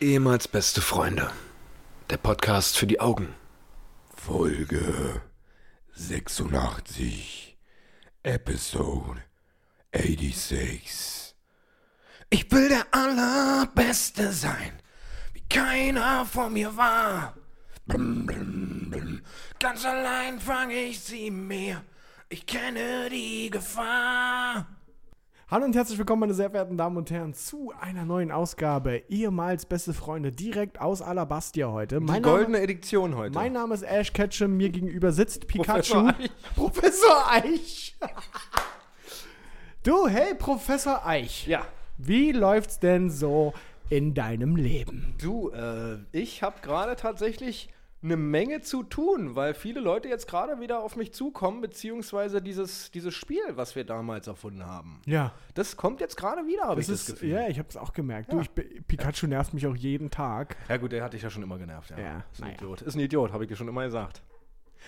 Ehemals beste Freunde. Der Podcast für die Augen. Folge 86, Episode 86. Ich will der Allerbeste sein, wie keiner vor mir war. Blum, blum, blum. Ganz allein fang ich sie mir. Ich kenne die Gefahr. Hallo und herzlich willkommen, meine sehr verehrten Damen und Herren, zu einer neuen Ausgabe. Ehemals beste Freunde, direkt aus Alabastia heute. Die Mein goldene Name, Edition heute. mein Name ist Ash Ketchum, mir gegenüber sitzt Pikachu. Professor Eich. Professor Eich. du, hey, Professor Eich. ja. Wie läuft's denn so in deinem Leben? Du, äh, ich habe gerade tatsächlich eine Menge zu tun, weil viele Leute jetzt gerade wieder auf mich zukommen, beziehungsweise dieses, dieses Spiel, was wir damals erfunden haben. Ja. Das kommt jetzt gerade wieder, habe ich Das ist, Gefühl. ja, ich habe es auch gemerkt. Du, Ja. ich, bin- Pikachu nervt mich auch jeden Tag. Ja gut, der hat dich ja schon immer genervt, ja. Ja, ist ein naja. Idiot. Ist ein Idiot, habe ich dir schon immer gesagt.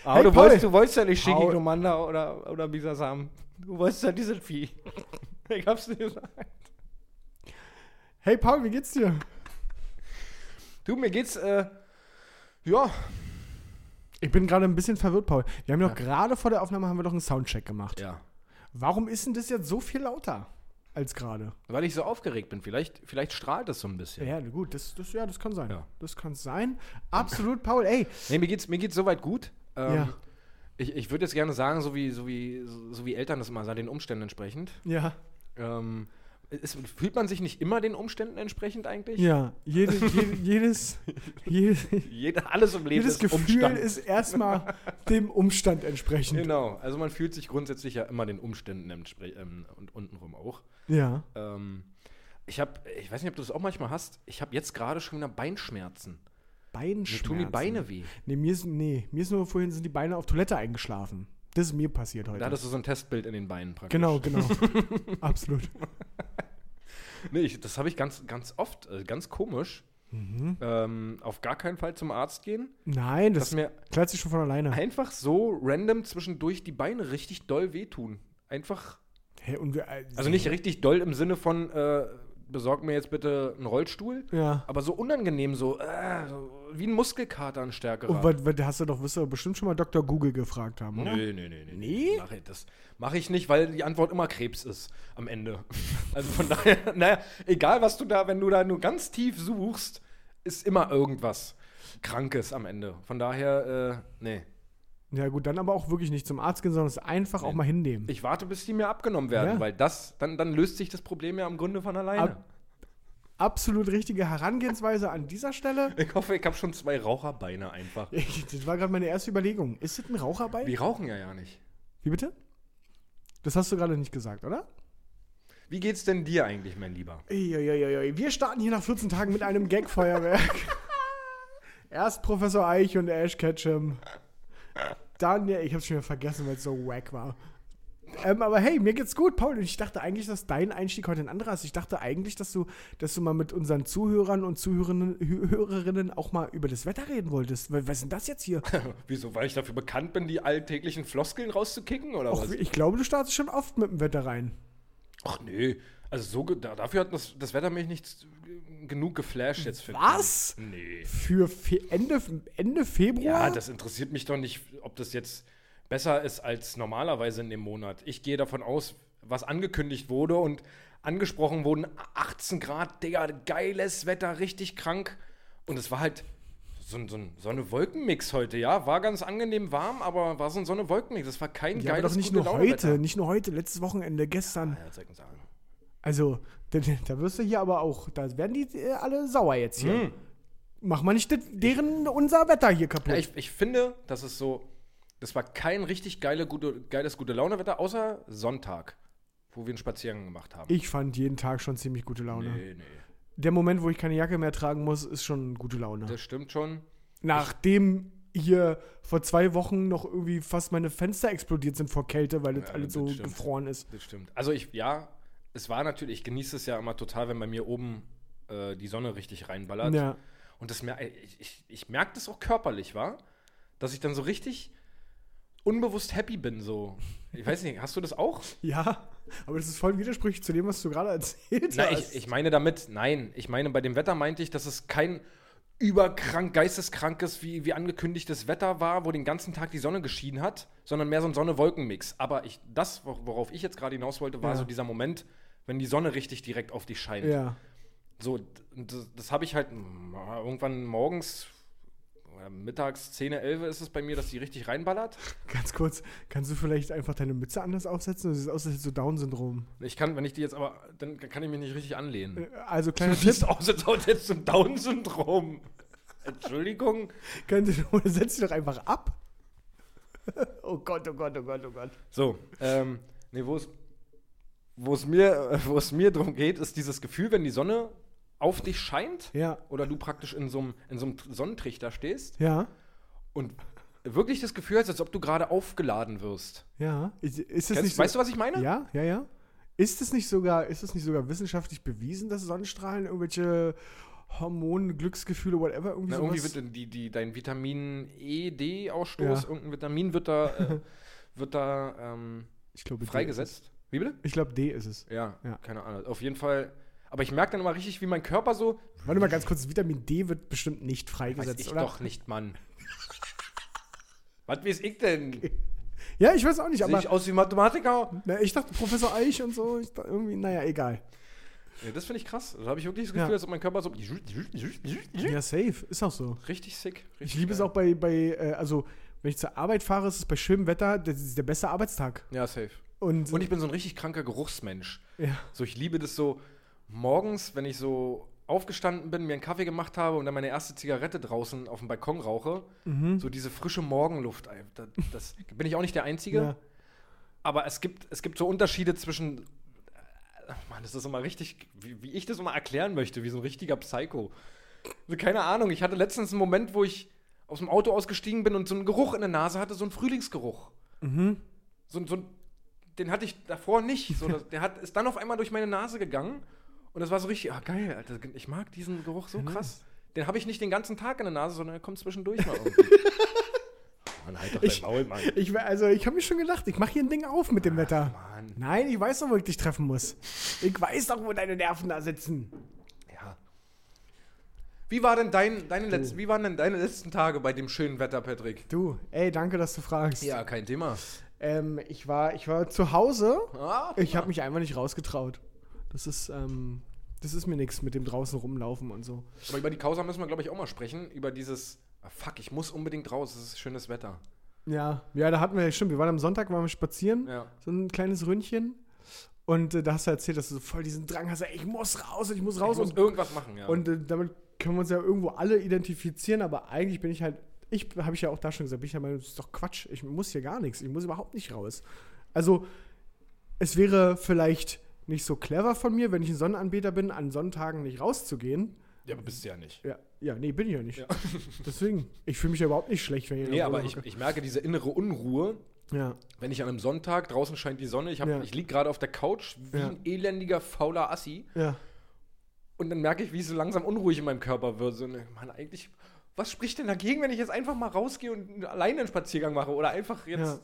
Aber Hey, du, Paul. wolltest, du wolltest ja nicht Shiki. Commander oder, oder Bisasam. Du wolltest ja dieses Vieh. ich hab's dir gesagt. Hey, Paul, wie geht's dir? Du, mir geht's, äh, ja, Ich bin gerade ein bisschen verwirrt, Paul. Wir haben doch gerade vor der Aufnahme haben wir doch einen Soundcheck gemacht. ja. Warum ist denn das jetzt so viel lauter als gerade? Weil ich so aufgeregt bin. Vielleicht, vielleicht strahlt es so ein bisschen. Ja, gut, das, das, ja, das kann sein. Ja. Das kann sein. Absolut, Paul. Ey, Nee, mir geht's, mir geht's soweit gut. Ähm, Ja. Ich, ich würde jetzt gerne sagen, so wie, so, wie, so wie Eltern das immer sagen, den Umständen entsprechend. ja, Ähm, es, fühlt man sich nicht immer den Umständen entsprechend eigentlich? ja, jede, jede, jedes, jede, Jeder, alles im Leben jedes ist Gefühl Umstand. ist erstmal dem Umstand entsprechend. Genau, also man fühlt sich grundsätzlich ja immer den Umständen entspre- ähm, und untenrum auch. Ja. Ähm, ich habe, ich weiß nicht, ob du das auch manchmal hast, ich habe jetzt gerade schon wieder Beinschmerzen. Mir Beinschmerzen. tun die Beine weh. Nee, mir ist, nee, mir ist nur vorhin sind die Beine auf Toilette eingeschlafen. Das ist mir passiert heute. Da hattest du so ein Testbild in den Beinen praktisch. genau, genau. Absolut. Nee, ich, das habe ich ganz, ganz oft, äh, ganz komisch. Mhm. Ähm, auf gar keinen Fall zum Arzt gehen. Nein, das mir klärt sich schon von alleine. einfach so random zwischendurch die Beine richtig doll wehtun. Einfach, wir- äh, also nicht richtig doll im Sinne von, äh, besorg mir jetzt bitte einen Rollstuhl, Ja. aber so unangenehm, so, äh, so wie ein Muskelkater, ein stärkerer. Und was, was hast du doch, wirst du bestimmt schon mal Dr. Google gefragt haben, oder? Nö, nö, nö, nö. Nee? Mach ich, das mache ich nicht, weil die Antwort immer Krebs ist am Ende. Also von daher, naja, egal was du da, wenn du da nur ganz tief suchst, ist immer irgendwas Krankes am Ende. Von daher, äh, nee. Ja, gut, dann aber auch wirklich nicht zum Arzt gehen, sondern es einfach auch mal hinnehmen. Ich warte, bis die mir abgenommen werden, Ja. weil das, dann, dann löst sich das Problem ja im Grunde von alleine. Ab- Absolut richtige Herangehensweise an dieser Stelle. ich hoffe, ich habe schon zwei Raucherbeine einfach. Das war gerade meine erste Überlegung. Ist das ein Raucherbein? Wir rauchen ja ja nicht. Wie bitte? Das hast du gerade nicht gesagt, oder? Wie geht's denn dir eigentlich, mein Lieber? Uiuiuiui. Wir starten hier nach 14 Tagen mit einem Gag-Feuerwerk. Erst Professor Eich und Ash Ketchum. Dann, ja, ich hab's schon wieder vergessen, weil es so wack war. Ähm, aber hey, mir geht's gut, Paul. Und ich dachte eigentlich, dass dein Einstieg heute ein anderer ist. Ich dachte eigentlich, dass du, dass du mal mit unseren Zuhörern und Zuhörerinnen Hö- Hörerinnen auch mal über das Wetter reden wolltest. Was ist denn das jetzt hier? Wieso? Weil ich dafür bekannt bin, die alltäglichen Floskeln rauszukicken oder Och, was? ich glaube, du startest schon oft mit dem Wetter rein. Ach nö, also so dafür hat das, das Wetter mich nicht genug geflasht jetzt für Was? Nee. Für Fe Ende, Ende Februar? Ja, das interessiert mich doch nicht, ob das jetzt besser ist als normalerweise in dem Monat. Ich gehe davon aus, was angekündigt wurde und angesprochen wurden, 18 Grad, Digga, geiles Wetter, richtig krank. Und es war halt so, ein- so, Sonne-Wolken-Mix heute, ja. War ganz angenehm warm, aber war so ein Sonne-Wolken-Mix. Das war kein ja, aber geiles doch nicht nur heute, nicht nur heute, letztes Wochenende, gestern. Ja, was soll ich denn sagen? Also, da, da wirst du hier aber auch, da werden die äh, alle sauer jetzt hier. Hm. Mach mal nicht deren, unser Wetter hier kaputt. Ja, ich, ich finde, das ist so, das war kein richtig geile, gute, geiles gute Laune-Wetter, außer Sonntag, wo wir einen Spaziergang gemacht haben. Ich fand jeden Tag schon ziemlich gute Laune. nee, nee. Der Moment, wo ich keine Jacke mehr tragen muss, ist schon gute Laune. Das stimmt schon. Nachdem hier vor zwei Wochen noch irgendwie fast meine Fenster explodiert sind vor Kälte, weil das Ja, alles so stimmt. gefroren ist. Das stimmt. Also ich, ja, es war natürlich, ich genieße es ja immer total, wenn bei mir oben äh, die Sonne richtig reinballert. Ja. Und das mer ich, ich, ich merke das auch körperlich, war, dass ich dann so richtig unbewusst happy bin. So. Ich weiß nicht, hast du das auch? Ja. Aber das ist voll widersprüchlich zu dem, was du gerade erzählt Na, hast. ich, ich meine damit, nein, ich meine, bei dem Wetter meinte ich, dass es kein überkrank, geisteskrankes, wie, wie angekündigtes Wetter war, wo den ganzen Tag die Sonne geschienen hat, sondern mehr so ein Sonne-Wolken-Mix. Aber ich, das, wor- worauf ich jetzt gerade hinaus wollte, war Ja. so dieser Moment, wenn die Sonne richtig direkt auf dich scheint. ja. So, das, das habe ich halt irgendwann morgens, mittags 10, 11 ist es bei mir, dass die richtig reinballert. Ganz kurz, kannst du vielleicht einfach deine Mütze anders aufsetzen? Das sieht aus, als hättest du Down-Syndrom. Ich kann, wenn ich die jetzt aber, dann kann ich mich nicht richtig anlehnen. Also, kleiner Du Tipp, siehst aus, als hättest du Down-Syndrom. Entschuldigung. setz dich doch einfach ab. oh Gott, oh Gott, oh Gott, oh Gott. So, ähm, nee, wo es, wo es mir, wo es mir drum geht, ist dieses Gefühl, wenn die Sonne auf dich scheint Ja, oder du praktisch in so einem in so einem Sonnentrichter stehst ja, und wirklich das Gefühl hast, als ob du gerade aufgeladen wirst. ja. Ist, ist Kennst, nicht so, weißt du, was ich meine? Ja, ja, ja. Ist es nicht sogar, ist es nicht sogar wissenschaftlich bewiesen, dass Sonnenstrahlen irgendwelche Hormone, Glücksgefühle, whatever, irgendwie Na, sowas? irgendwie wird die, die, dein Vitamin E, D-Ausstoß, Ja. irgendein Vitamin wird da, äh, wird da ähm, ich glaube, freigesetzt. Wie bitte? Ich glaube, D ist es. Ja, Ja. keine Ahnung. Auf jeden Fall. Aber ich merke dann immer richtig, wie mein Körper so. Warte mal ganz kurz, Vitamin D wird bestimmt nicht Weiß freigesetzt, ich oder? doch nicht, Mann. Was weiß ich denn? Ja, ich weiß auch nicht, Sehe aber ich aus wie Mathematiker? na, ich dachte Professor Eich und so, ich dachte irgendwie, naja, egal. Ja, das finde ich krass. Da habe ich wirklich das Ja. Gefühl, als ob mein Körper so. Ja, safe, ist auch so. Richtig sick. Richtig Ich liebe es auch bei, bei äh, also wenn ich zur Arbeit fahre, ist es bei schönem Wetter, das der beste Arbeitstag. Ja, safe. Und, Und ich bin so ein richtig kranker Geruchsmensch. ja, So, ich liebe das so morgens, wenn ich so aufgestanden bin, mir einen Kaffee gemacht habe und dann meine erste Zigarette draußen auf dem Balkon rauche. mhm. So diese frische Morgenluft. ey, Da, das bin ich auch nicht der Einzige. ja. Aber es gibt, es gibt so Unterschiede zwischen. äh, Mann, das ist immer richtig, wie, wie ich das immer erklären möchte, wie so ein richtiger Psycho. Also keine Ahnung, ich hatte letztens einen Moment, wo ich aus dem Auto ausgestiegen bin und so einen Geruch in der Nase hatte, so einen Frühlingsgeruch. Mhm. So, so, den hatte ich davor nicht. So, das, der hat, ist dann auf einmal durch meine Nase gegangen und das war so richtig, ah geil, Alter, ich mag diesen Geruch so krass. Den habe ich nicht den ganzen Tag in der Nase, sondern er kommt zwischendurch mal irgendwie. Mann, halt doch dein Ich- Maul, Mann. Ich, also, ich habe mir schon gedacht, ich mache hier ein Ding auf mit dem Wetter. Mann. Nein, ich weiß doch, wo ich dich treffen muss. Ich weiß doch, wo deine Nerven da sitzen. Ja. Wie, war denn dein, deine letzten, wie waren denn deine letzten Tage bei dem schönen Wetter, Patrick? Du, ey, danke, dass du fragst. Ja, kein Thema. Ähm, ich, war, ich war zu Hause. Ah, Ich habe mich einfach nicht rausgetraut. Das ist, ähm, das ist mir nichts mit dem draußen rumlaufen und so. Aber über die Causa müssen wir, glaube ich, auch mal sprechen. Über dieses, ah, fuck, ich muss unbedingt raus, es ist schönes Wetter. Ja, ja, da hatten wir, stimmt, wir waren am Sonntag, waren wir spazieren, Ja. so ein kleines Ründchen. Und äh, da hast du erzählt, dass du so voll diesen Drang hast, ey, ich muss raus, ich muss raus. Ich muss und irgendwas machen, ja. und äh, damit können wir uns ja irgendwo alle identifizieren, aber eigentlich bin ich halt, ich habe ich ja auch da schon gesagt, bin ich ja mal, das ist doch Quatsch, ich muss hier gar nichts, ich muss überhaupt nicht raus. Also, es wäre vielleicht nicht so clever von mir, wenn ich ein Sonnenanbeter bin, an Sonntagen nicht rauszugehen. ja, aber bist du ja nicht. Ja, ja nee, bin ich ja nicht. Ja. Deswegen, ich fühle mich ja überhaupt nicht schlecht, wenn ich Nee, aber ich, ich merke diese innere Unruhe, Ja, wenn ich an einem Sonntag, draußen scheint die Sonne, ich, hab- Ja. ich liege gerade auf der Couch wie Ja. ein elendiger, fauler Assi. ja. Und dann merke ich, wie es so langsam unruhig in meinem Körper wird. So, ne, Mann, eigentlich, was spricht denn dagegen, wenn ich jetzt einfach mal rausgehe und alleine einen Spaziergang mache? Oder einfach jetzt,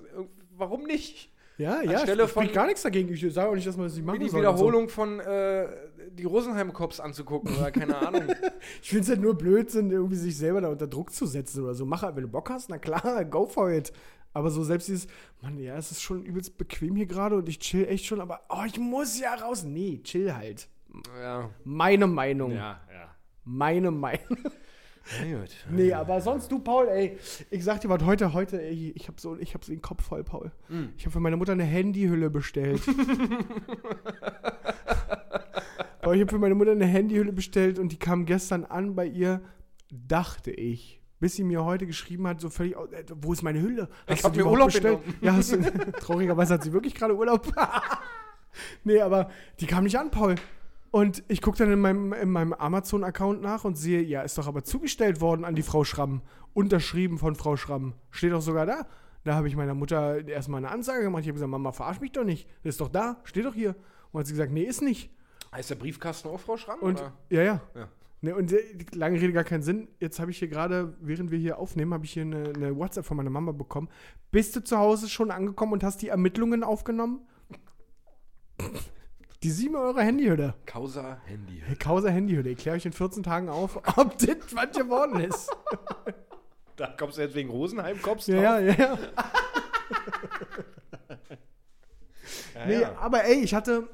warum nicht? Ja, ja, Anstelle ich spricht von- gar nichts dagegen. Ich sage auch nicht, dass man das nicht Wie machen die soll. Wiederholung von äh, die Rosenheim-Cops anzugucken oder keine Ahnung. So. Ich finde es halt nur Blödsinn, irgendwie sich selber da unter Druck zu setzen oder so. Mach halt, wenn du Bock hast, na klar, go for it. Aber so selbst dieses, Mann, ja, es ist schon übelst bequem hier gerade und ich chill echt schon, aber oh, ich muss ja raus. Nee, chill halt. ja. Meine Meinung. Ja, ja. Meine Meinung. Gut. Nee, aber sonst du, Paul, ey, ich sag dir was, heute, heute, ey, ich hab so, ich hab so den Kopf voll, Paul. Hm. Ich habe für meine Mutter eine Handyhülle bestellt. Aber ich habe für meine Mutter eine Handyhülle bestellt und die kam gestern an bei ihr, dachte ich. Bis sie mir heute geschrieben hat, so völlig, äh, wo ist meine Hülle? Ich du hab die mir Urlaub bestellt? Ja, hast du, traurigerweise hat sie wirklich gerade Urlaub. nee, aber die kam nicht an, Paul. Und ich gucke dann in meinem, in meinem Amazon-Account nach und sehe, ja, ist doch aber zugestellt worden an die Frau Schramm. Unterschrieben von Frau Schramm. Steht doch sogar da. Da habe ich meiner Mutter erstmal eine Ansage gemacht. Ich habe gesagt, Mama, verarsch mich doch nicht. Das ist doch da, steht doch hier. Und hat sie gesagt, nee, ist nicht. Heißt der Briefkasten auch Frau Schramm? Und oder? ja, ja. Ja. Ne, und äh, lange Rede gar keinen Sinn. Jetzt habe ich hier gerade, während wir hier aufnehmen, habe ich hier eine, eine WhatsApp von meiner Mama bekommen. Bist du zu Hause schon angekommen und hast die Ermittlungen aufgenommen? Die 7 Euro Handyhülle. Causa Handy. Hey, Kauser Handyhülle. Ich kläre euch in 14 Tagen auf, ob das was geworden ist. Da kommst du jetzt wegen Rosenheim, kommst Ja, ja, ja, ja. ja, Nee, ja. aber ey, ich hatte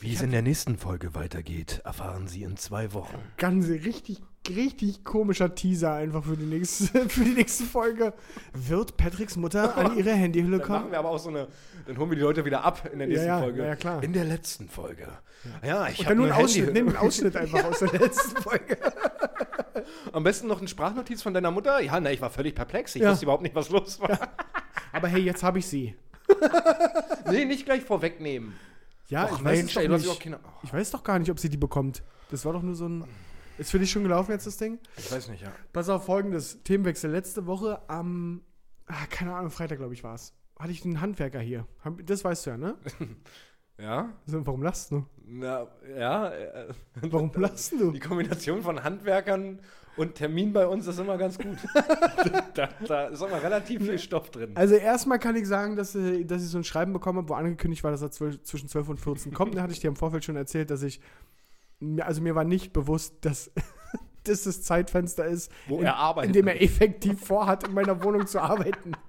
Wie es in der nächsten Folge weitergeht, erfahren Sie in zwei Wochen. ganz richtig, richtig komischer Teaser einfach für die nächste, für die nächste Folge. Wird Patricks Mutter an ihre Handyhülle Dann machen kommen? wir aber auch so eine, dann holen wir die Leute wieder ab in der nächsten ja, Folge. Ja, ja, klar. In der letzten Folge. Ja, ich habe nur eine einen Ausschnitt, nehmen einen Ausschnitt einfach aus der letzten Folge. Am besten noch eine Sprachnotiz von deiner Mutter. Ja, ne, ich war völlig perplex. Ich Ja. wusste überhaupt nicht, was los war. Aber hey, jetzt habe ich sie. nee, nicht gleich vorwegnehmen. Ja, Och, ich weiß Mensch, ey, oh, Ich weiß doch gar nicht, ob sie die bekommt. Das war doch nur so ein. Ist für dich schon gelaufen jetzt das Ding? Ich weiß nicht, ja. Pass auf, folgendes Themenwechsel. Letzte Woche am, ah, keine Ahnung, Freitag, glaube ich, war es. Hatte ich einen Handwerker hier. Das weißt du ja, ne? Ja? Also, warum lachst du? Na, ja. Äh, Warum lachst du? die Kombination von Handwerkern und Termin bei uns ist immer ganz gut. da, da ist immer relativ viel Stoff drin. Also erstmal kann ich sagen, dass, äh, dass ich so ein Schreiben bekommen habe, wo angekündigt war, dass er zwölf, zwischen 12 und 14 kommt. Da hatte ich dir im Vorfeld schon erzählt, dass ich, also mir war nicht bewusst, dass, dass das Zeitfenster ist, Wo in, er arbeitet. in dem er effektiv vorhat, in meiner Wohnung zu arbeiten.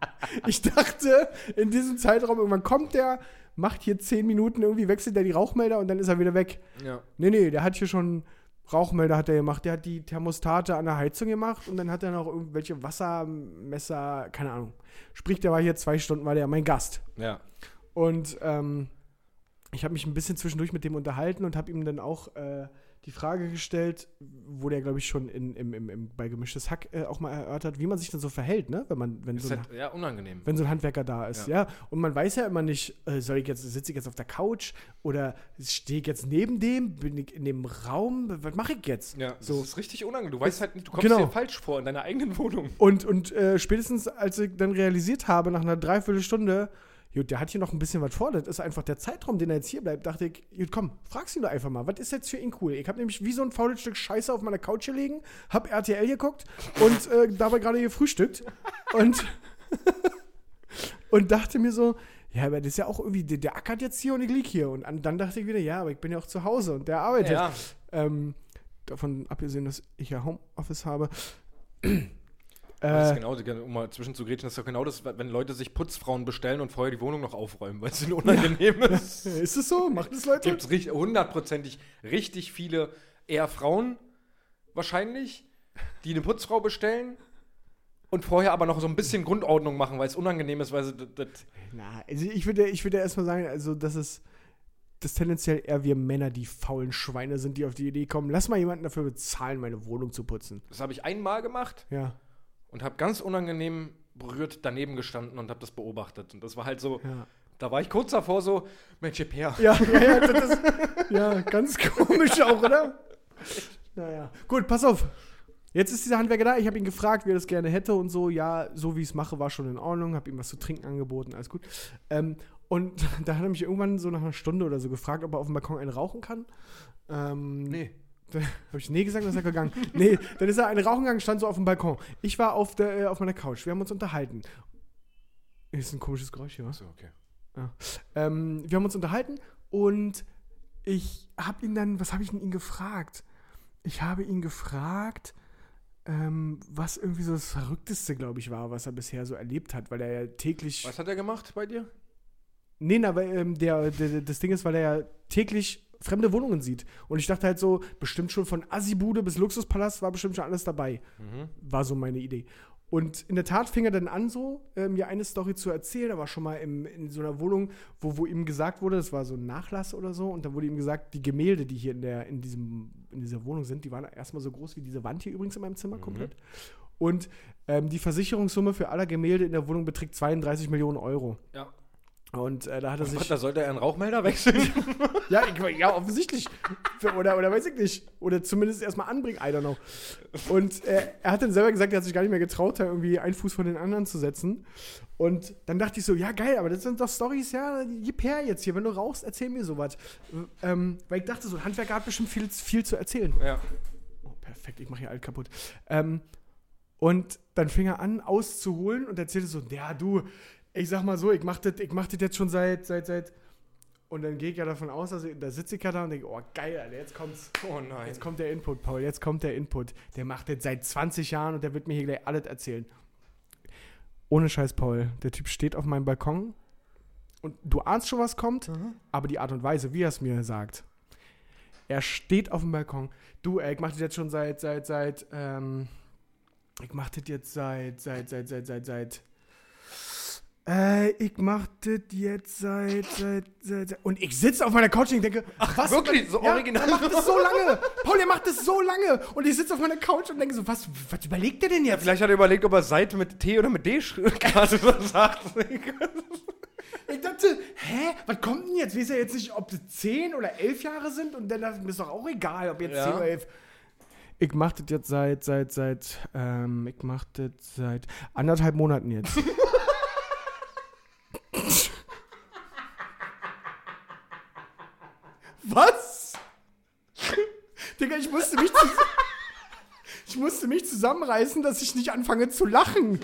Ich dachte, in diesem Zeitraum, irgendwann kommt der, macht hier 10 Minuten, irgendwie wechselt er die Rauchmelder und dann ist er wieder weg. Ja. Nee, nee, der hat hier schon Rauchmelder hat er gemacht. Der hat die Thermostate an der Heizung gemacht und dann hat er noch irgendwelche Wassermesser, keine Ahnung. Sprich, der war hier zwei Stunden, war der mein Gast. Ja. Und ähm, ich habe mich ein bisschen zwischendurch mit dem unterhalten und habe ihm dann auch äh, die Frage gestellt, wo der, glaube ich, schon in, im, im, im, bei Gemischtes Hack äh, auch mal erörtert, wie man sich dann so verhält, ne? Wenn man, wenn Ist so ein, halt, ja, unangenehm. wenn so ein Handwerker da ist, ja. Ja. Und man weiß ja immer nicht, äh, soll ich jetzt, sitze ich jetzt auf der Couch oder stehe ich jetzt neben dem, bin ich in dem Raum, was mache ich jetzt? Ja, so. das ist richtig unangenehm. Du weißt halt nicht, du kommst Genau. dir falsch vor in deiner eigenen Wohnung. Und, und äh, spätestens, als ich dann realisiert habe, nach einer Dreiviertelstunde, gut, der hat hier noch ein bisschen was vor, das ist einfach der Zeitraum, den er jetzt hier bleibt, dachte ich, gut, komm, frag's ihn doch einfach mal, was ist jetzt für ihn cool? Ich habe nämlich wie so ein faules Stück Scheiße auf meiner Couch gelegen, hab RTL geguckt und äh, dabei gerade gefrühstückt und, und dachte mir so, ja, aber das ist ja auch irgendwie, der, der ackert jetzt hier und ich lieg hier. Und an, dann dachte ich wieder, ja, aber ich bin ja auch zu Hause und der arbeitet. Ja. Ähm, davon abgesehen, dass ich ja Homeoffice habe. Das ist äh, genau, um mal zwischenzugrätschen, das ist doch genau das, wenn Leute sich Putzfrauen bestellen und vorher die Wohnung noch aufräumen, weil es ihnen unangenehm ist. ist es so? Macht es Leute? Gibt es hundertprozentig richtig viele eher Frauen wahrscheinlich, die eine Putzfrau bestellen und vorher aber noch so ein bisschen Grundordnung machen, weil es unangenehm ist, weil sie das, Na, also ich würde, ich würde erstmal sagen, also das ist das ist tendenziell eher wir Männer, die faulen Schweine sind, die auf die Idee kommen, lass mal jemanden dafür bezahlen, meine Wohnung zu putzen. das habe ich einmal gemacht Ja, und habe ganz unangenehm berührt daneben gestanden und habe das beobachtet. Und das war halt so, ja. da war ich kurz davor so, Mensch, her. Ja, ja, ja, das ist, ja, ganz komisch auch, oder? Naja. Gut, pass auf. Jetzt ist dieser Handwerker da. Ich habe ihn gefragt, wie er das gerne hätte und so. Ja, so wie ich es mache, war schon in Ordnung. Habe ihm was zu trinken angeboten, alles gut. Ähm, und da hat er mich irgendwann so nach einer Stunde oder so gefragt, ob er auf dem Balkon einen rauchen kann. Ähm, Nee. Habe ich nee gesagt, dann ist er gegangen. nee, dann ist er einen rauchen gegangen, stand so auf dem Balkon. Ich war auf, der, äh, auf meiner Couch. Wir haben uns unterhalten. Ist ein komisches Geräusch hier, was? So, okay. Ähm, wir haben uns unterhalten und ich habe ihn dann, was habe ich denn ihn gefragt? Ich habe ihn gefragt, ähm, was irgendwie so das Verrückteste, glaube ich, war, was er bisher so erlebt hat, weil er ja täglich. Was hat er gemacht bei dir? Nee, na, weil ähm, der, der, das Ding ist, weil er ja täglich fremde Wohnungen sieht. Und ich dachte halt so, bestimmt schon von Assibude bis Luxuspalast war bestimmt schon alles dabei. Mhm. War so meine Idee. Und in der Tat fing er dann an, so äh, mir eine Story zu erzählen. Er war schon mal im, in so einer Wohnung, wo, wo ihm gesagt wurde, das war so ein Nachlass oder so, und da wurde ihm gesagt, die Gemälde, die hier in, der, in, diesem, in dieser Wohnung sind, die waren erstmal so groß wie diese Wand hier übrigens in meinem Zimmer komplett. Und ähm, die Versicherungssumme für alle Gemälde in der Wohnung beträgt 32 Millionen Euro. Ja. Und äh, da hat er sich. Gott, da sollte er einen Rauchmelder wechseln. Ja, ich, ja offensichtlich. Oder, oder weiß ich nicht. Oder zumindest erstmal anbringen, I don't know. Und äh, er hat dann selber gesagt, er hat sich gar nicht mehr getraut, da irgendwie einen Fuß von den anderen zu setzen. Und dann dachte ich so, ja geil, aber das sind doch Stories, ja, gib her jetzt hier, wenn du rauchst, erzähl mir sowas. Ähm, weil ich dachte so, Handwerker hat bestimmt viel, viel zu erzählen. ja. Oh, perfekt, ich mache hier alt kaputt. Ähm, und dann fing er an, auszuholen und erzählte so, ja, du, ich sag mal so, ich mach das, ich mach das jetzt schon seit, seit, seit Und dann gehe ich ja davon aus, dass ich, da sitze ich ja da und denke, oh geil, Alter, jetzt kommt's. Oh nein. Jetzt kommt der Input, Paul, jetzt kommt der Input. Der macht das seit 20 Jahren und der wird mir hier gleich alles erzählen. Ohne Scheiß, Paul. Der Typ steht auf meinem Balkon und du ahnst schon, was kommt, aber die Art und Weise, wie er es mir sagt. Er steht auf dem Balkon. Du, ey, ich mach das jetzt schon seit, seit, seit, ähm, ich mach das jetzt seit, seit, seit, seit, seit, seit, äh, ich mach das jetzt seit, seit, seit, seit und ich sitze auf meiner Couch und denke, ach, was? wirklich? So ja, original? Er macht das so lange. Paul, er macht das so lange. Und ich sitze auf meiner Couch und denke so, was, was überlegt der denn jetzt? Vielleicht hat er überlegt, ob er Seite mit T oder mit D schreibt. gerade so sagt. Ich dachte, hä, was kommt denn jetzt? Weiß ja jetzt nicht, ob es 10 oder 11 Jahre sind und dann dachte ich, mir ist doch auch egal, ob jetzt Ja. 10 oder 11. Ich mach das jetzt seit, seit, seit, ähm, ich mach das seit anderthalb Monaten jetzt. Was? Digga, ich musste mich, ich musste mich zusammenreißen, dass ich nicht anfange zu lachen.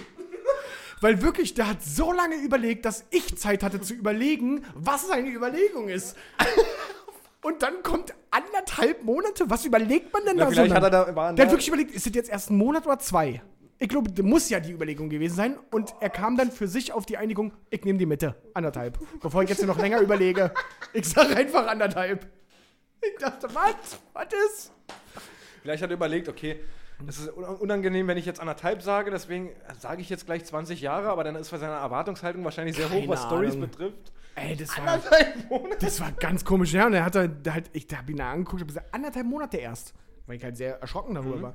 Weil wirklich, der hat so lange überlegt, dass ich Zeit hatte zu überlegen, was seine Überlegung ist. Und dann kommt anderthalb Monate. Was überlegt man denn Na, da so? hat er da- der hat wirklich überlegt, ist das jetzt erst ein Monat oder zwei? Ich glaube, das muss ja die Überlegung gewesen sein. Und er kam dann für sich auf die Einigung, ich nehme die Mitte. Anderthalb. Bevor ich jetzt noch länger überlege. Ich sage einfach anderthalb. Ich dachte, was? Was ist? Vielleicht hat er überlegt, okay, das ist un- unangenehm, wenn ich jetzt anderthalb sage, deswegen sage ich jetzt gleich 20 Jahre, aber dann ist für seine Erwartungshaltung wahrscheinlich sehr hoch, Keine was Stories betrifft. Ey, das war, Anderthalb Monate. das war ganz komisch. Ja, und er hat halt, halt ich habe ihn da angeguckt, habe gesagt, anderthalb Monate erst. Weil ich halt sehr erschrocken darüber war.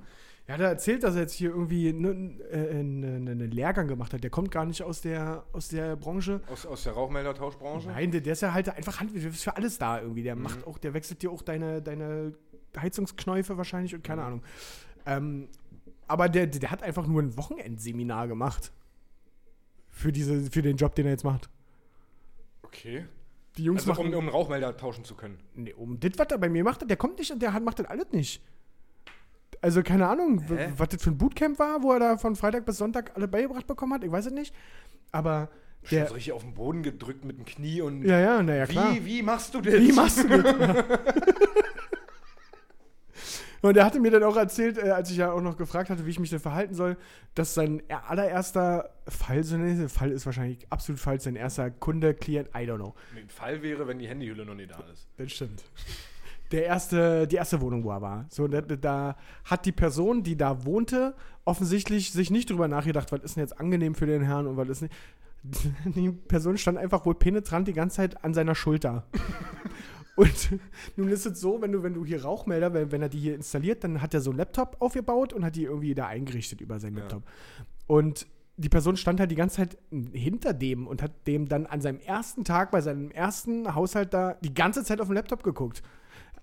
Er hat erzählt, dass er jetzt hier irgendwie einen äh, einen- einen Lehrgang gemacht hat. Der kommt gar nicht aus der, aus der Branche. Aus, aus der Rauchmelder-Tauschbranche? Nein, der, der ist ja halt einfach Handwerk, der ist für alles da irgendwie. Der macht auch, der wechselt dir auch deine, deine Heizungsknäufe wahrscheinlich und keine Ahnung. Ähm, aber der, der hat einfach nur ein Wochenendseminar gemacht. Für, diese, für den Job, den er jetzt macht. Okay. Die Jungs Also, machen. um, um Rauchmelder tauschen zu können. Nee, um das, was er bei mir macht, der kommt nicht und der macht das alles nicht. Also, keine Ahnung, Hä? was das für ein Bootcamp war, wo er da von Freitag bis Sonntag alle beigebracht bekommen hat, ich weiß es nicht. Aber Der der. so richtig auf den Boden gedrückt mit dem Knie und. Ja, ja, naja, klar. Wie, wie machst du das? Wie machst du das? Und er hatte mir dann auch erzählt, äh, als ich ja auch noch gefragt hatte, wie ich mich denn verhalten soll, dass sein er- allererster Fall, so ein Fall ist wahrscheinlich absolut falsch, sein erster Kunde, Klient, I don't know. Ein Fall wäre, wenn die Handyhülle noch nicht da ist. Das stimmt. Der erste, die erste Wohnung, wo er war. So, da, da hat die Person, die da wohnte, offensichtlich sich nicht drüber nachgedacht, was ist denn jetzt angenehm für den Herrn und was ist nicht. Die Person stand einfach wohl penetrant die ganze Zeit an seiner Schulter. Und nun ist es so, wenn du, wenn du hier Rauchmelder, wenn, wenn er die hier installiert, dann hat er so einen Laptop aufgebaut und hat die irgendwie da eingerichtet über seinen Ja. Laptop. Und die Person stand halt die ganze Zeit hinter dem und hat dem dann an seinem ersten Tag bei seinem ersten Haushalt da die ganze Zeit auf dem Laptop geguckt.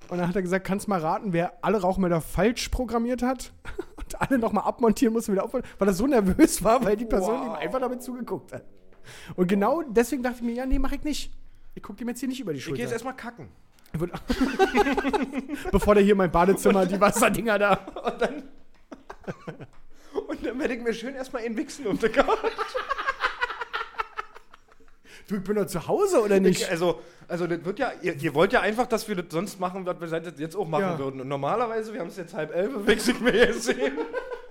Und dann hat er gesagt, kannst mal raten, wer alle Rauchmelder falsch programmiert hat und alle nochmal abmontieren musste, wieder aufbauen, weil er so nervös war, weil die Person Wow. ihm einfach damit zugeguckt hat. Und genau deswegen dachte ich mir, ja, nee, mach ich nicht. Ich guck dem jetzt hier nicht über die Ich Schulter. gehe jetzt erstmal kacken. Bevor der hier mein Badezimmer, die Wasserdinger da. Und dann. Und dann werde ich mir schön erstmal einen wichsen auf der Couch. Du, ich bin doch zu Hause oder nicht? Ich, also, also das wird ja, ihr, ihr wollt ja einfach, dass wir das sonst machen, was wir jetzt auch machen Ja. würden. Und normalerweise, wir haben es jetzt halb elf, wichse ich mir jetzt sehen.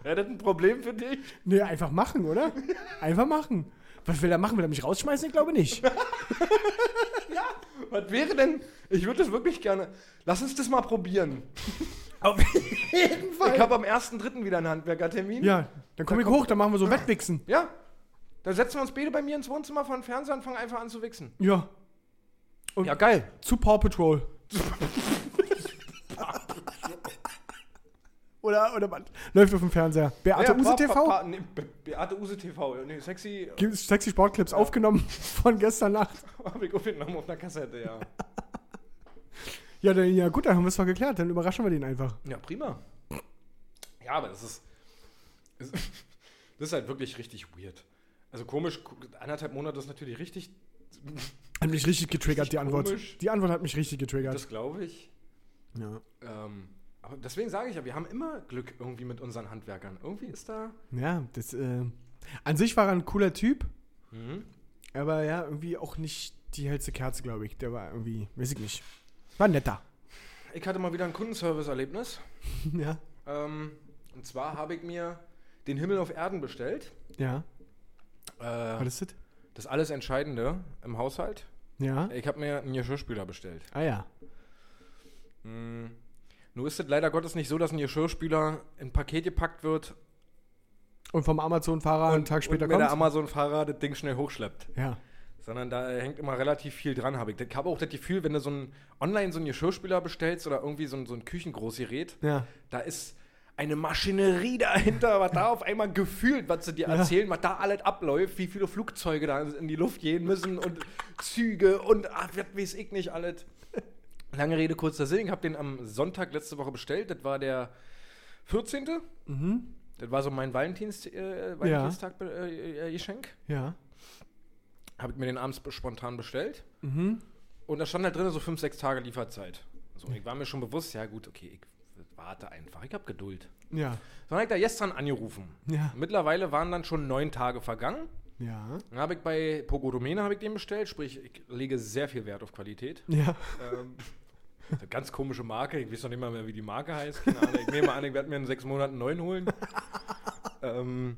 Wäre das ein Problem für dich? Nee, einfach machen, oder? Einfach machen. Was will er machen? Will er mich rausschmeißen? Ich glaube nicht. Was wäre denn, ich würde das wirklich gerne, lass uns das mal probieren. Auf jeden Ich habe am 1.3. wieder einen Handwerkertermin. Ja, dann komme ich hoch, dann machen wir so Wettwichsen. Ja. Dann setzen wir uns beide bei mir ins Wohnzimmer vor den Fernseher und fangen einfach an zu wichsen. Ja. Und Ja, geil. Zu Paw Patrol. oder, oder was? Läuft auf dem Fernseher. Beate ja, Use Pa- TV? Pa- Pa- nee, Be Beate Use TV. Nee, sexy Gibt sexy Sportclips aufgenommen von gestern Nacht. habe ich aufgenommen auf einer Kassette, ja. Ja, dann, ja gut, dann haben wir es doch geklärt. Dann überraschen wir den einfach. Ja, prima. Ja, aber das ist. Das ist halt wirklich richtig weird. Also komisch, anderthalb Monate ist natürlich richtig. Hat mich richtig getriggert, Richtig die Antwort. komisch. Die Antwort hat mich richtig getriggert. Das glaube ich. ja. Ähm, aber deswegen sage ich ja, wir haben immer Glück irgendwie mit unseren Handwerkern. Irgendwie ist da. ja, das, äh, an sich war er ein cooler Typ, Mhm. aber ja, irgendwie auch nicht die hellste Kerze, glaube ich. Der war irgendwie, weiß ich nicht. War netter. Ich hatte mal wieder ein Kundenservice-Erlebnis. ja. Ähm, und zwar habe ich mir den Himmel auf Erden bestellt. Ja. Äh, Was ist das? das alles Entscheidende im Haushalt. Ja. Ich habe mir einen Geschirrspüler bestellt. Ah ja. Hm. Nur ist es leider Gottes nicht so, dass ein Geschirrspüler in ein Paket gepackt wird Und vom Amazon-Fahrer einen Tag später und mir der kommt. Amazon-Fahrer das Ding schnell hochschleppt. Ja. Sondern da hängt immer relativ viel dran, habe ich. Ich habe auch das Gefühl, wenn du so ein online so einen Geschirrspüler bestellst oder irgendwie so ein, so ein Küchengroßgerät, Ja. da ist eine Maschinerie dahinter, was da auf einmal gefühlt, was sie dir Ja. erzählen, was da alles abläuft, wie viele Flugzeuge da in die Luft gehen müssen und Züge und ach, was weiß ich nicht alles. Lange Rede, kurzer Sinn. Ich habe den am Sonntag letzte Woche bestellt. Das war der 14. Mhm. Das war so mein Valentins, äh, Valentinstag-Geschenk. Ja. Habe ich mir den abends be- spontan bestellt. Mhm. Und da stand halt drin so 5, 6 Tage Lieferzeit. So, ich war mir schon bewusst, ja gut, okay, ich warte einfach. Ich habe Geduld. Ja. Dann habe ich da gestern angerufen. Ja. Mittlerweile waren dann schon neun Tage vergangen. Ja. Dann habe ich bei Pogodomene habe ich den bestellt, sprich, ich lege sehr viel Wert auf Qualität. Ja. ähm, eine ganz komische Marke, ich weiß noch nicht mal mehr, wie die Marke heißt. Keine Ahnung. Ich nehme an, ich werde mir in sechs Monaten einen neuen holen. ähm,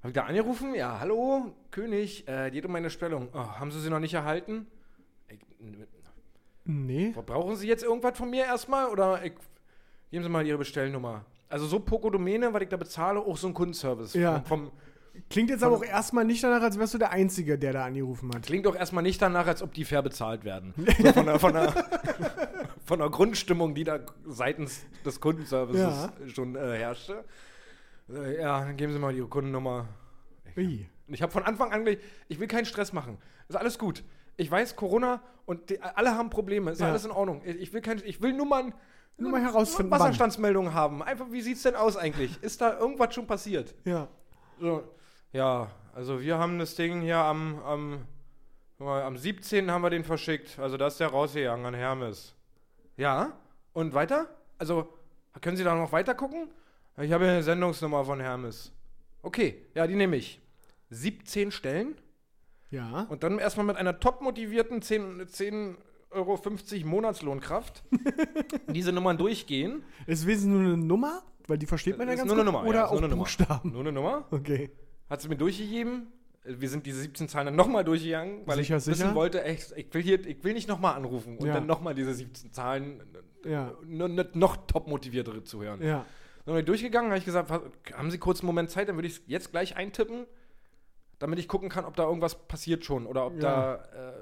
habe ich da angerufen? Ja, hallo, König, äh, geht um meine Stellung. Oh, haben Sie sie noch nicht erhalten? Ich, Nee. Brauchen Sie jetzt irgendwas von mir erstmal? Oder ich, geben Sie mal Ihre Bestellnummer. Also so Pokodomäne, was ich da bezahle, auch so ein Kundenservice. Ja. Vom, Klingt jetzt aber auch erstmal nicht danach, als wärst du der Einzige, der da angerufen hat. klingt doch erstmal nicht danach, als ob die fair bezahlt werden. So von, der, von, der, von der Grundstimmung, die da seitens des Kundenservices Ja. schon äh, herrschte. Äh, ja, dann geben Sie mal Ihre Kundennummer. Und ich habe von Anfang an, gleich- ich will keinen Stress machen. Ist alles gut. Ich weiß, Corona und die, alle haben Probleme. Ist Ja. alles in Ordnung. Ich ich will, kein, ich will mal, Nur mal herausfinden. Wasserstandsmeldungen haben. Einfach, wie sieht's denn aus eigentlich? Ist da irgendwas schon passiert? Ja. So, ja, also wir haben das Ding hier am, am, am 17. haben wir den verschickt. Also da ist der rausgegangen an Hermes. Ja? Und weiter? Also, können Sie da noch weiter gucken? Ich habe hier eine Sendungsnummer von Hermes. Okay, ja, die nehme ich. 17 Stellen Ja. und dann erstmal mit einer top motivierten 10, 10 Euro 50 Monatslohnkraft diese Nummern durchgehen. Ist wesentlich nur eine Nummer? Weil die versteht man ja Ist ganz nur eine gut. Nummer, Oder ja, ist auch nur eine Nummer. Buchstaben. Nur eine Nummer. Okay. Hat sie mir durchgegeben. Wir sind diese 17 Zahlen dann nochmal durchgegangen, weil Sicher, ich wissen sicher? wollte, echt, ich will hier, ich will nicht nochmal anrufen und Ja. dann nochmal diese 17 Zahlen Ja. nur nicht noch top motiviertere zu hören. Ja. Dann bin ich durchgegangen, habe ich gesagt, haben Sie kurz einen Moment Zeit, dann würde ich es jetzt gleich eintippen, damit ich gucken kann, ob da irgendwas passiert schon oder ob Ja. da, äh,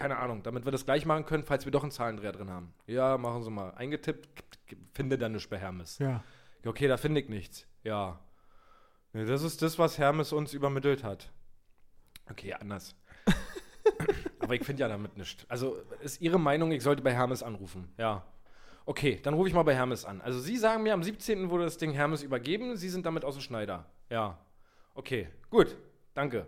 keine Ahnung, damit wir das gleich machen können, falls wir doch einen Zahlendreher drin haben. Ja, machen Sie mal. Eingetippt, finde dann nichts bei Hermes. Ja. Okay, da finde ich nichts. Ja. Nee, das ist das, was Hermes uns übermittelt hat. Okay, anders. Aber ich finde ja damit nichts. Also ist Ihre Meinung, ich sollte bei Hermes anrufen? Ja. Okay, dann rufe ich mal bei Hermes an. Also Sie sagen mir, am 17. wurde das Ding Hermes übergeben, Sie sind damit aus dem Schneider. Ja. Okay, gut, danke.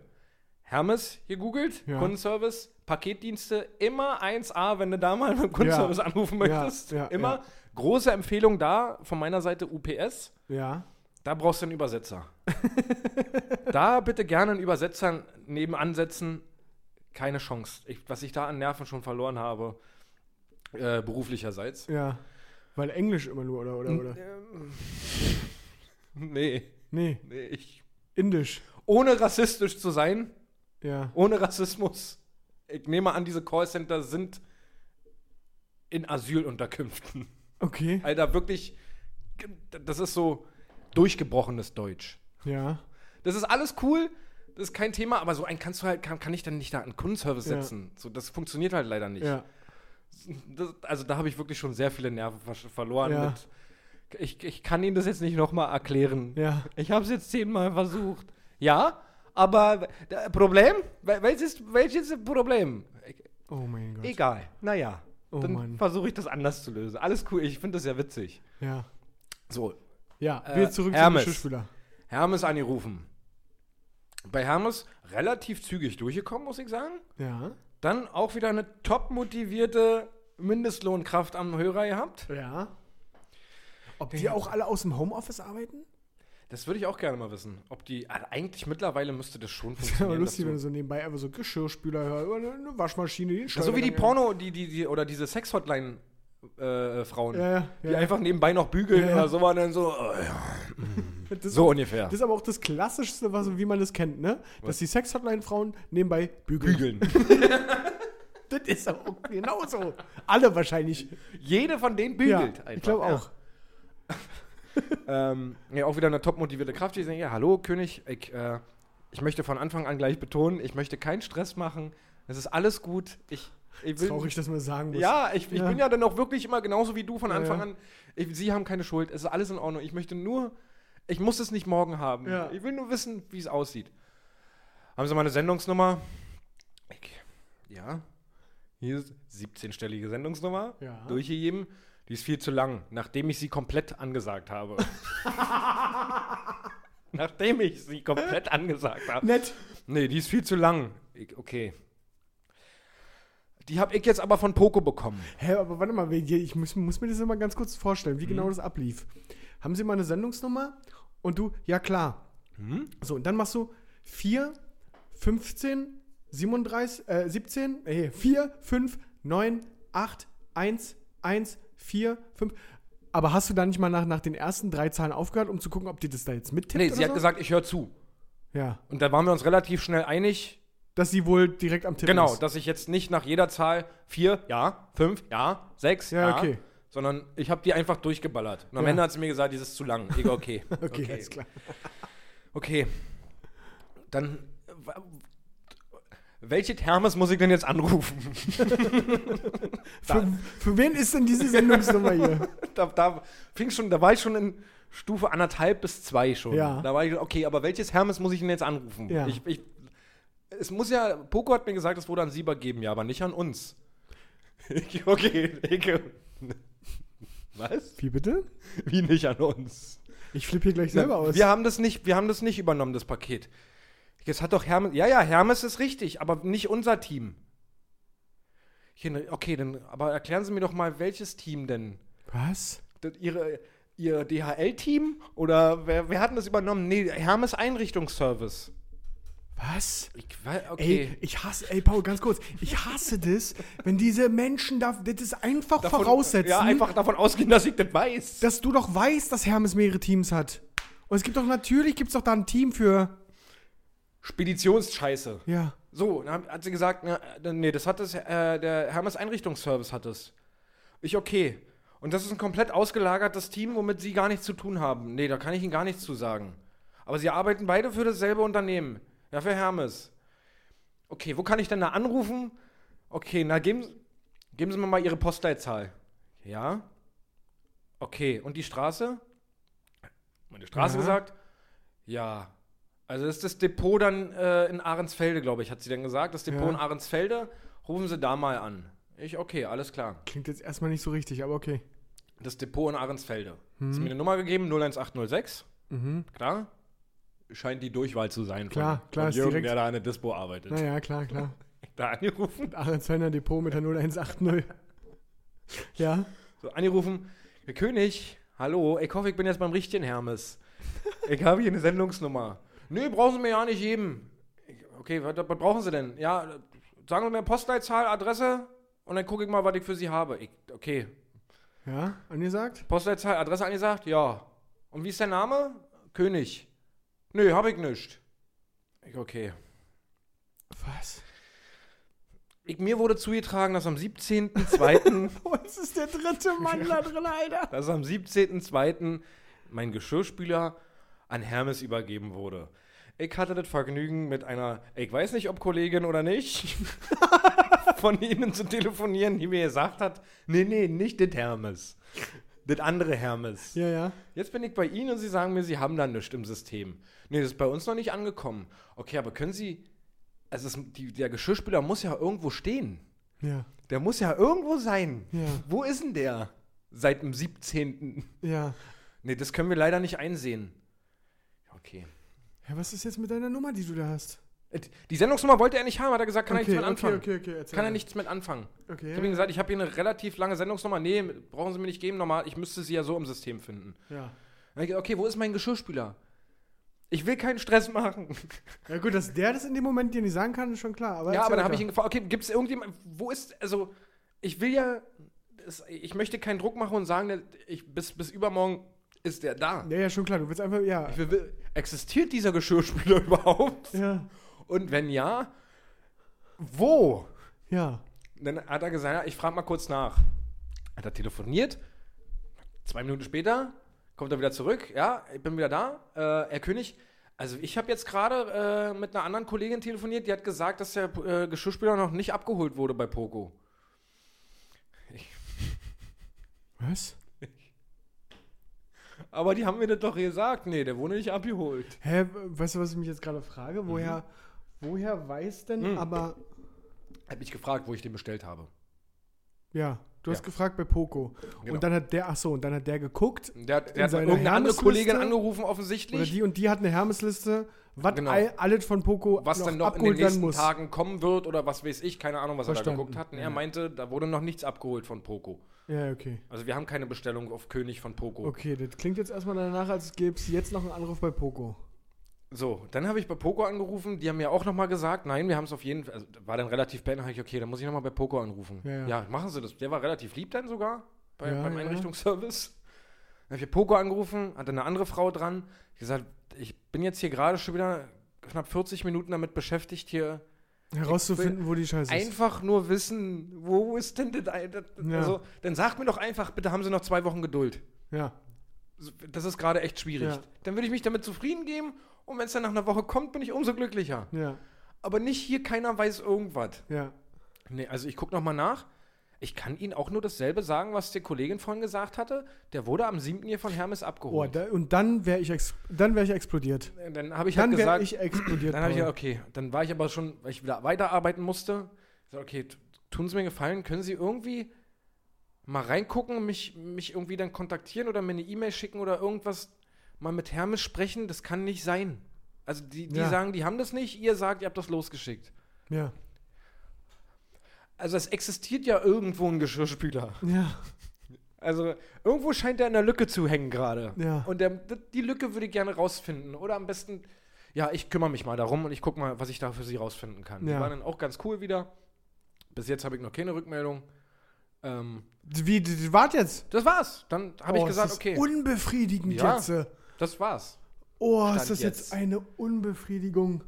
Hermes hier googelt, Ja. Kundenservice, Paketdienste, immer 1A, wenn du da mal beim Kundenservice anrufen Ja, möchtest. ja, immer. ja. Große Empfehlung da von meiner Seite UPS. Ja. Da brauchst du einen Übersetzer. da bitte gerne einen Übersetzer nebenan setzen. Keine Chance. Ich, was ich da an Nerven schon verloren habe, äh, beruflicherseits. Ja. Weil Englisch immer nur, oder? oder, oder? Ähm, nee, Nee. nee, ich. Indisch. Ohne rassistisch zu sein, Ja. ohne Rassismus. Ich nehme an, diese Callcenter sind in Asylunterkünften. Okay. Alter, wirklich, das ist so durchgebrochenes Deutsch. Ja. Das ist alles cool, das ist kein Thema, aber so einen kannst du halt, kann, kann ich dann nicht da einen Kundenservice Ja. setzen. So, das funktioniert halt leider nicht. Ja. Das, also da habe ich wirklich schon sehr viele Nerven ver verloren. Ja. Mit, ich, ich kann Ihnen das jetzt nicht nochmal erklären. Ja. Ich habe es jetzt zehnmal versucht. Ja, aber äh, Problem? Wel- Welches, welches Problem? Oh mein Gott. egal. Naja, Oh dann versuche ich das anders zu lösen. Alles cool, ich finde das ja witzig. Ja. So, Ja. Äh, Wir zurück Hermes. zum Geschirrspüler. Hermes angerufen. Bei Hermes relativ zügig durchgekommen, muss ich sagen. Ja. Dann auch wieder eine top motivierte Mindestlohnkraft am Hörer gehabt. Ja. Ob die auch alle aus dem Homeoffice arbeiten? Das würde ich auch gerne mal wissen. Ob die. Also eigentlich mittlerweile müsste das schon Das wäre aber funktionieren. lustig, wenn du so nebenbei einfach so Geschirrspüler hörst oder eine Waschmaschine. Du, so wie die Porno, die, die, die, oder diese Sex-Hotline-Frauen, Ja, ja, die ja. einfach nebenbei noch bügeln Ja, ja. oder so, und dann so. äh, ja. Das, So ungefähr. das ist aber auch das Klassischste, was, wie man das kennt, ne? Dass die Sex-Hotline-Frauen nebenbei bügeln. Bügeln. Das ist auch genauso. Alle wahrscheinlich. Jede von denen Ja, bügelt einfach. ich glaube ja. auch. Ähm, ja, auch wieder eine top motivierte Kraft, die sagen, ja, hallo König, ich, äh, ich möchte von Anfang an gleich betonen, ich möchte keinen Stress machen, es ist alles gut, ich, ich will... Traurig, dass man das sagen muss. Ja, ich, ich Ja. bin ja dann auch wirklich immer genauso wie du von Ja, Anfang ja. an, ich, sie haben keine Schuld, es ist alles in Ordnung, ich möchte nur, ich muss es nicht morgen haben, Ja. ich will nur wissen, wie es aussieht. Haben Sie meine Sendungsnummer? Ich, ja, hier ist 17-stellige Sendungsnummer, Ja. durchgegeben. Die ist viel zu lang, nachdem ich sie komplett angesagt habe. nachdem ich sie komplett angesagt habe. Nett. Nee, die ist viel zu lang. Ich, okay. Die habe ich jetzt aber von Poco bekommen. Hä, aber warte mal, ich muss, muss mir das immer ganz kurz vorstellen, wie Mhm. genau das ablief. Haben Sie mal eine Sendungsnummer? Und du, ja klar. Mhm. So, und dann machst du 4, 15, 37, äh, 17, äh, 4, 5, 9, 8, 1, 1, 4, 5. Aber hast du da nicht mal nach, nach den ersten drei Zahlen aufgehört, um zu gucken, ob die das da jetzt mittippt? Nee, sie hat so? gesagt, ich höre zu. Ja. Und da waren wir uns relativ schnell einig, Dass sie wohl direkt am Tippen genau, ist. dass ich jetzt nicht nach jeder Zahl vier, ja, fünf, ja, sechs, Ja, ja, okay. sondern ich habe die einfach durchgeballert. Und am Ja. Ende hat sie mir gesagt, dieses ist zu lang. Ich, okay. Okay, alles klar. Okay. Dann. Welche Thermes muss ich denn jetzt anrufen? Für, für wen ist denn diese Sendungsnummer hier? da, da fing schon, da war ich schon in Stufe anderthalb bis zwei schon. Ja. Da war ich, okay, aber welches Hermes muss ich denn jetzt anrufen? Ja. Ich, ich, es muss ja, Poco hat mir gesagt, es wurde an Sie übergeben, ja, aber nicht an uns. Ich, okay, ich, was? Wie bitte? Wie nicht an uns? Ich flippe hier gleich selber aus. Wir haben das nicht, wir haben das nicht übernommen, das Paket. Jetzt hat doch Hermes, ja, ja, Hermes ist richtig, aber nicht unser Team. Okay, dann, aber erklären Sie mir doch mal, welches Team denn? Was? Das, ihre, ihr DHL-Team? Oder wer, wer hat denn das übernommen? Nee, Hermes Einrichtungsservice. Was? Ich, okay. Ey, ich hasse, ey, Paul, ganz kurz. Ich hasse das, wenn diese Menschen da, das einfach Davon- voraussetzen, Ja, einfach davon ausgehen, dass ich das weiß. dass du doch weißt, dass Hermes mehrere Teams hat. Und es gibt doch, natürlich gibt es doch da ein Team für, Speditionsscheiße. ja. So, dann hat sie gesagt, na, äh, nee, das hat das, äh, der Hermes Einrichtungsservice hat es. Ich, okay. Und das ist ein komplett ausgelagertes Team, womit sie gar nichts zu tun haben. Nee, da kann ich Ihnen gar nichts zu sagen. Aber sie arbeiten beide für dasselbe Unternehmen. Ja, für Hermes. Okay, wo kann ich denn da anrufen? Okay, na, geben, geben Sie mir mal Ihre Postleitzahl. Ja? Okay, und die Straße? Meine Straße Ja. gesagt? Ja. Also das ist das Depot dann äh, in Ahrensfelde, glaube ich, hat sie dann gesagt. Das Depot Ja. in Ahrensfelde, rufen Sie da mal an. Ich, okay, alles klar. Klingt jetzt erstmal nicht so richtig, aber okay. Das Depot in Ahrensfelde. Hat sie mir eine Nummer gegeben, 01806. Mhm. Klar. Scheint die Durchwahl zu sein Klar, klar, von Jürgen, direkt- der da an der Dispo arbeitet. Naja, klar, klar. Da angerufen. Ahrensfelder Depot mit der 0180. Ja. So, angerufen. Herr König, hallo, ich hoffe, ich bin jetzt beim richtigen Hermes. Ich habe hier eine Sendungsnummer. Nö, brauchen Sie mir ja nicht geben. Okay, was, was brauchen Sie denn? Ja, sagen Sie mir Postleitzahl, Adresse und dann gucke ich mal, was ich für Sie habe. Ich, okay, Ja, angesagt? Postleitzahl, Adresse angesagt? Ja. Und wie ist der Name? König. Nö, habe ich nicht. Ich, okay. Was? Ich, mir wurde zugetragen, dass am 17.02. Oh, es ist der dritte Mann da drin, Alter. dass am 17.02. mein Geschirrspüler an Hermes übergeben wurde. Ich hatte das Vergnügen mit einer, ich weiß nicht, ob Kollegin oder nicht, von Ihnen zu telefonieren, die mir gesagt hat, nee, nee, nicht das Hermes. Das andere Hermes. Ja, ja. Jetzt bin ich bei Ihnen und Sie sagen mir, Sie haben da nichts im System. Nee, das ist bei uns noch nicht angekommen. Okay, aber können Sie, also es, die, der Geschirrspüler muss ja irgendwo stehen. Ja, Der muss ja irgendwo sein. Ja. Wo ist denn der? Seit dem 17. ja. Nee, das können wir leider nicht einsehen. Okay. Ja, was ist jetzt mit deiner Nummer, die du da hast? Äh, Die Sendungsnummer wollte er nicht haben, hat er gesagt, kann er okay, nichts mit anfangen. Okay, okay, okay. Kann er nichts mit anfangen. Okay, Ich habe ihm gesagt, ich habe hier eine relativ lange Sendungsnummer. Nee, brauchen Sie mir nicht geben, normal. Ich müsste sie ja so im System finden. ja. Dann ich gesagt, okay, wo ist mein Geschirrspüler? Ich will keinen Stress machen. Ja gut, dass der das in dem Moment dir nicht sagen kann, ist schon klar. Aber ja, aber dann habe ich ihn gefragt, okay, gibt es irgendjemand, wo ist, also, ich will ja, es, ich möchte keinen Druck machen und sagen, ich, bis, bis übermorgen ist der da. Ja, ja, schon klar. Du willst einfach, ja. Ich will, existiert dieser Geschirrspüler überhaupt? Ja. Und wenn ja, wo? Ja. Dann hat er gesagt, ja, ich frage mal kurz nach. Hat er telefoniert. Zwei Minuten später kommt er wieder zurück. Ja, ich bin wieder da. Äh, Herr König, also ich habe jetzt gerade äh, mit einer anderen Kollegin telefoniert, die hat gesagt, dass der äh, Geschirrspüler noch nicht abgeholt wurde bei Poco. Was? Aber die haben mir das doch gesagt. Nee, der wurde nicht abgeholt. Hä, weißt du, was ich mich jetzt gerade frage? Woher, woher weiß denn, Mhm. aber, Hat mich gefragt, wo ich den bestellt habe. ja, du hast Ja. gefragt bei Poco. Genau. Und dann hat der, ach so, und dann hat der geguckt, Der hat, der hat irgendeine andere? Kollegin angerufen, oder offensichtlich. die und die hat eine Hermesliste, was Genau. all, alles von Poco was dann noch in den nächsten. Tagen kommen wird oder was weiß ich, keine Ahnung, was er da Verstanden. geguckt hat. Und er meinte, da wurde noch nichts abgeholt von Poco. Ja, okay. Also wir haben keine Bestellung auf König von Poco. Okay, das klingt jetzt erstmal danach, als gäbe es jetzt noch einen Anruf bei Poco. So, dann habe ich bei Poco angerufen, die haben mir auch nochmal gesagt, nein, wir haben es auf jeden Fall, also war dann relativ beendet, habe ich, okay, dann muss ich nochmal bei Poco anrufen. Ja, ja. machen sie das. Der war relativ lieb dann sogar bei, Ja, beim ja. Einrichtungsservice. Dann habe ich Poco angerufen, hatte eine andere Frau dran, Ich gesagt, ich bin jetzt hier gerade schon wieder knapp 40 Minuten damit beschäftigt, hier Herauszufinden, wo die Scheiße ist. einfach nur wissen, wo ist denn das, das Ja. also, dann sagt mir doch einfach, bitte haben Sie noch zwei Wochen Geduld. Ja. Das ist gerade echt schwierig. Ja. Dann würde ich mich damit zufrieden geben und wenn es dann nach einer Woche kommt, bin ich umso glücklicher. Ja. Aber nicht hier, keiner weiß irgendwas. Ja. Nee, also ich gucke nochmal nach. Ich kann Ihnen auch nur dasselbe sagen, was die Kollegin vorhin gesagt hatte. Der wurde am 7. hier von Hermes Oh, abgeholt. da, und dann wäre ich, ex dann wär ich explodiert. dann habe ich halt Dann wäre gesagt, ich explodiert. dann habe ich gesagt, okay, dann war ich aber schon, weil ich wieder weiterarbeiten musste. Ich sag, okay, tun Sie mir gefallen, können Sie irgendwie mal reingucken, mich, mich irgendwie dann kontaktieren oder mir eine E-Mail schicken oder irgendwas mal mit Hermes sprechen? Das kann nicht sein. Also die, die Ja. sagen, die haben das nicht, ihr sagt, ihr habt das losgeschickt. ja. Also es existiert ja irgendwo ein Geschirrspüler. Ja. Also irgendwo scheint der in der Lücke zu hängen gerade. Ja. Und der, die Lücke würde ich gerne rausfinden. Oder am besten, ja, ich kümmere mich mal darum und ich gucke mal, was ich da für sie rausfinden kann. Die Ja. waren dann auch ganz cool wieder. Bis jetzt habe ich noch keine Rückmeldung. Ähm, Wie, die, die, wart jetzt? das war's. Dann habe ich Oh, gesagt, es ist okay, Unbefriedigend Ja. jetzt. äh. das war's. Oh, Stand ist das jetzt. jetzt. eine Unbefriedigung?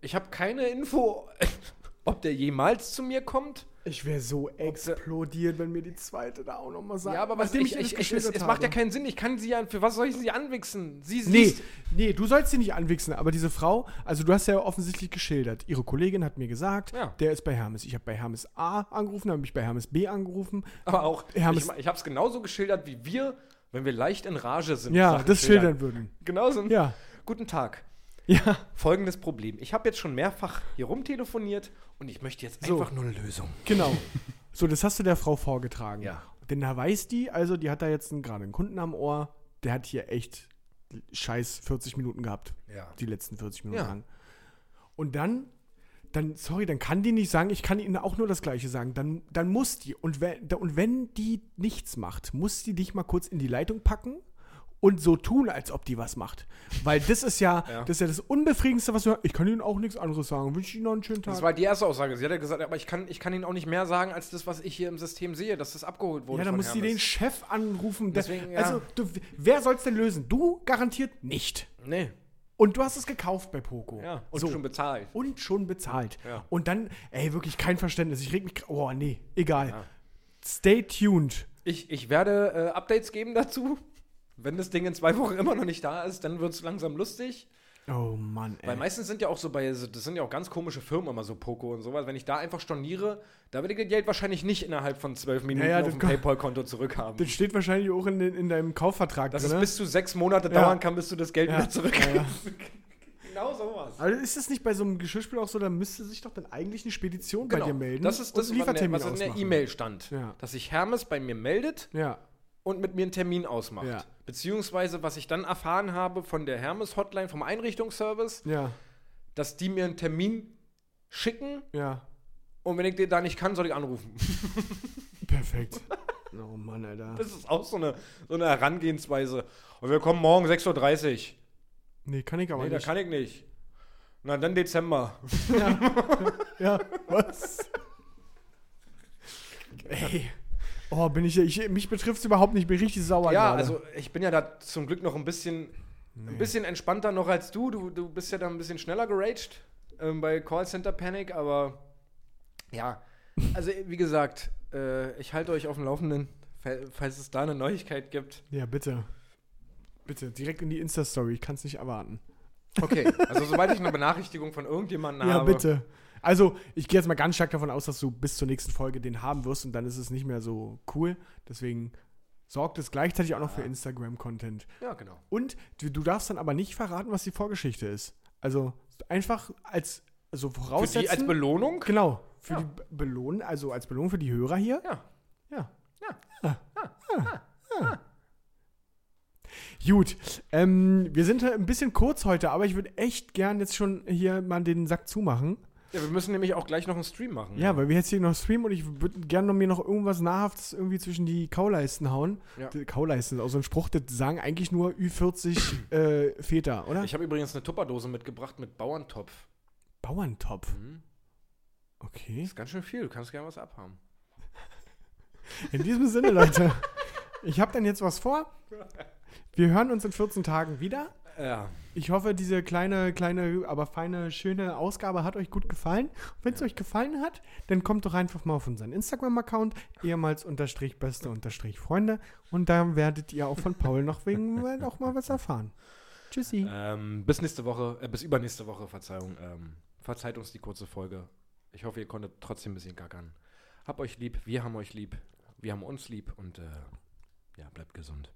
Ich habe keine Info, ob der jemals zu mir kommt. Ich wäre so explodiert, wenn mir die zweite da auch nochmal sagt. ja, aber was ich, ich, ich, es, es macht ja keinen Sinn. Ich kann sie ja, für was soll ich sie anwichsen? Sie, sie Nee, nee, du sollst sie nicht anwichsen, aber diese Frau, also du hast ja offensichtlich geschildert. Ihre Kollegin hat mir gesagt, Ja. der ist bei Hermes. Ich habe bei Hermes A angerufen, habe mich bei Hermes B angerufen. Aber auch, Hermes- ich, ich habe es genauso geschildert wie wir, wenn wir leicht in Rage sind. Ja, das schildern würden. Genauso. Ja. Guten Tag. Ja. Folgendes Problem. Ich habe jetzt schon mehrfach hier rumtelefoniert und ich möchte jetzt So. einfach nur eine Lösung. Genau. So, das hast du der Frau vorgetragen. Ja. Denn da weiß die, also die hat da jetzt einen- gerade einen Kunden am Ohr, der hat hier echt scheiß 40 Minuten gehabt. Ja. Die letzten 40 Minuten Ja. lang. Und dann, dann, sorry, dann kann die nicht sagen, ich kann ihnen auch nur das Gleiche sagen. Dann, dann muss die, und wenn, und wenn die nichts macht, muss die dich mal kurz in die Leitung packen und so tun, als ob die was macht. Weil das ist ja, Ja. das ist ja das Unbefriedigendste, was du Ich kann ihnen auch nichts anderes sagen. Wünsche ihnen noch einen schönen Tag. Das war die erste Aussage. Sie hat ja gesagt, aber ich kann, ich kann Ihnen auch nicht mehr sagen, als das, was ich hier im System sehe, dass das abgeholt wurde. Ja, dann muss sie den. Chef anrufen. Deswegen, ja. Also, du, wer soll es denn lösen? Du garantiert nicht. Nee. Und du hast es gekauft bei Poco. Ja. Und so. schon bezahlt. Und schon bezahlt. Ja. Und dann, ey, wirklich kein Verständnis. Ich reg mich. Oh, nee, egal. Ja. Stay tuned. Ich, ich werde äh, Updates geben dazu. Wenn das Ding in zwei Wochen immer noch nicht da ist, dann wird es langsam lustig. Oh Mann, ey. Weil meistens sind ja auch so bei, das sind ja auch ganz komische Firmen immer so Poco und sowas. Wenn ich da einfach storniere, da werde ich das Geld wahrscheinlich nicht innerhalb von zwölf Minuten Ja, ja, auf das dem ko- PayPal-Konto zurückhaben. das steht wahrscheinlich auch in, den- in deinem Kaufvertrag Dass drin. es bis zu sechs Monate Ja. dauern kann, bis du das Geld wieder zurück Ja. Genau sowas. also ist es nicht bei so einem Geschirrspüler auch so, da müsste sich doch dann eigentlich eine Spedition bei dir melden Genau. Das ist das, und einen Liefertermin was in der. E-Mail stand. Dass sich Hermes bei mir meldet Ja, und mit mir einen Termin ausmacht. Ja. Beziehungsweise, was ich dann erfahren habe von der Hermes-Hotline, vom Einrichtungsservice, ja, dass die mir einen Termin schicken ja. und wenn ich den da nicht kann, soll ich anrufen. Perfekt. oh Mann, Alter. Das ist auch so eine, so eine Herangehensweise. Und wir kommen morgen 6.30 Uhr. Nee, kann ich aber nee, da nicht. kann ich nicht. Na, dann Dezember. ja, was? Ey. Oh, bin ich, ich mich betrifft es überhaupt nicht, ich bin richtig sauer Ja, gerade. also ich bin ja da zum Glück noch ein bisschen, ein bisschen entspannter noch als du. du. Du bist ja da ein bisschen schneller geraged ähm, bei Callcenter Panic, aber ja, also wie gesagt, äh, ich halte euch auf dem Laufenden, fa- falls es da eine Neuigkeit gibt. Ja, bitte. Bitte, direkt in die Insta-Story, ich kann es nicht erwarten. Okay, also sobald ich eine Benachrichtigung von irgendjemandem Ja, habe. bitte. Also, ich gehe jetzt mal ganz stark davon aus, dass du bis zur nächsten Folge den haben wirst und dann ist es nicht mehr so cool. Deswegen sorgt es gleichzeitig auch noch für Instagram-Content. Ja, genau. Und du, du darfst dann aber nicht verraten, was die Vorgeschichte ist. Also einfach als also Für voraussetzen. die als Belohnung? Genau. Für Ja. die Be- Belohn, also als Belohnung für die Hörer hier. Ja. Ja. Ja. Ah. Ah. Gut, ähm, wir sind ein bisschen kurz heute, aber ich würde echt gern jetzt schon hier mal den Sack zumachen. Ja, wir müssen nämlich auch gleich noch einen Stream machen. Ja, weil wir jetzt hier noch streamen und ich würde gerne noch mir noch irgendwas Nahrhaftes irgendwie zwischen die Kauleisten hauen. Ja. Die Kauleisten ist auch so ein Spruch, das sagen eigentlich nur Ü40 äh, Väter, oder? Ich habe übrigens eine Tupperdose mitgebracht mit Bauerntopf. Bauerntopf. Mhm. Okay. Ist ganz schön viel, du kannst gerne was abhaben. In diesem Sinne, Leute, ich habe dann jetzt was vor. Wir hören uns in 14 Tagen wieder. Ja. Ich hoffe, diese kleine, kleine, aber feine, schöne Ausgabe hat euch gut gefallen. Wenn es euch gefallen hat, dann kommt doch einfach mal auf unseren Instagram-Account, ehemals unterstrich beste unterstrich Freunde. Und da werdet ihr auch von Paul noch wegen auch mal was erfahren. Tschüssi. Ähm, bis nächste Woche, äh, bis übernächste Woche, Verzeihung. Ähm, verzeiht uns die kurze Folge. Ich hoffe, ihr konntet trotzdem ein bisschen gackern. Hab euch lieb, wir haben euch lieb, wir haben uns lieb und äh, ja, bleibt gesund.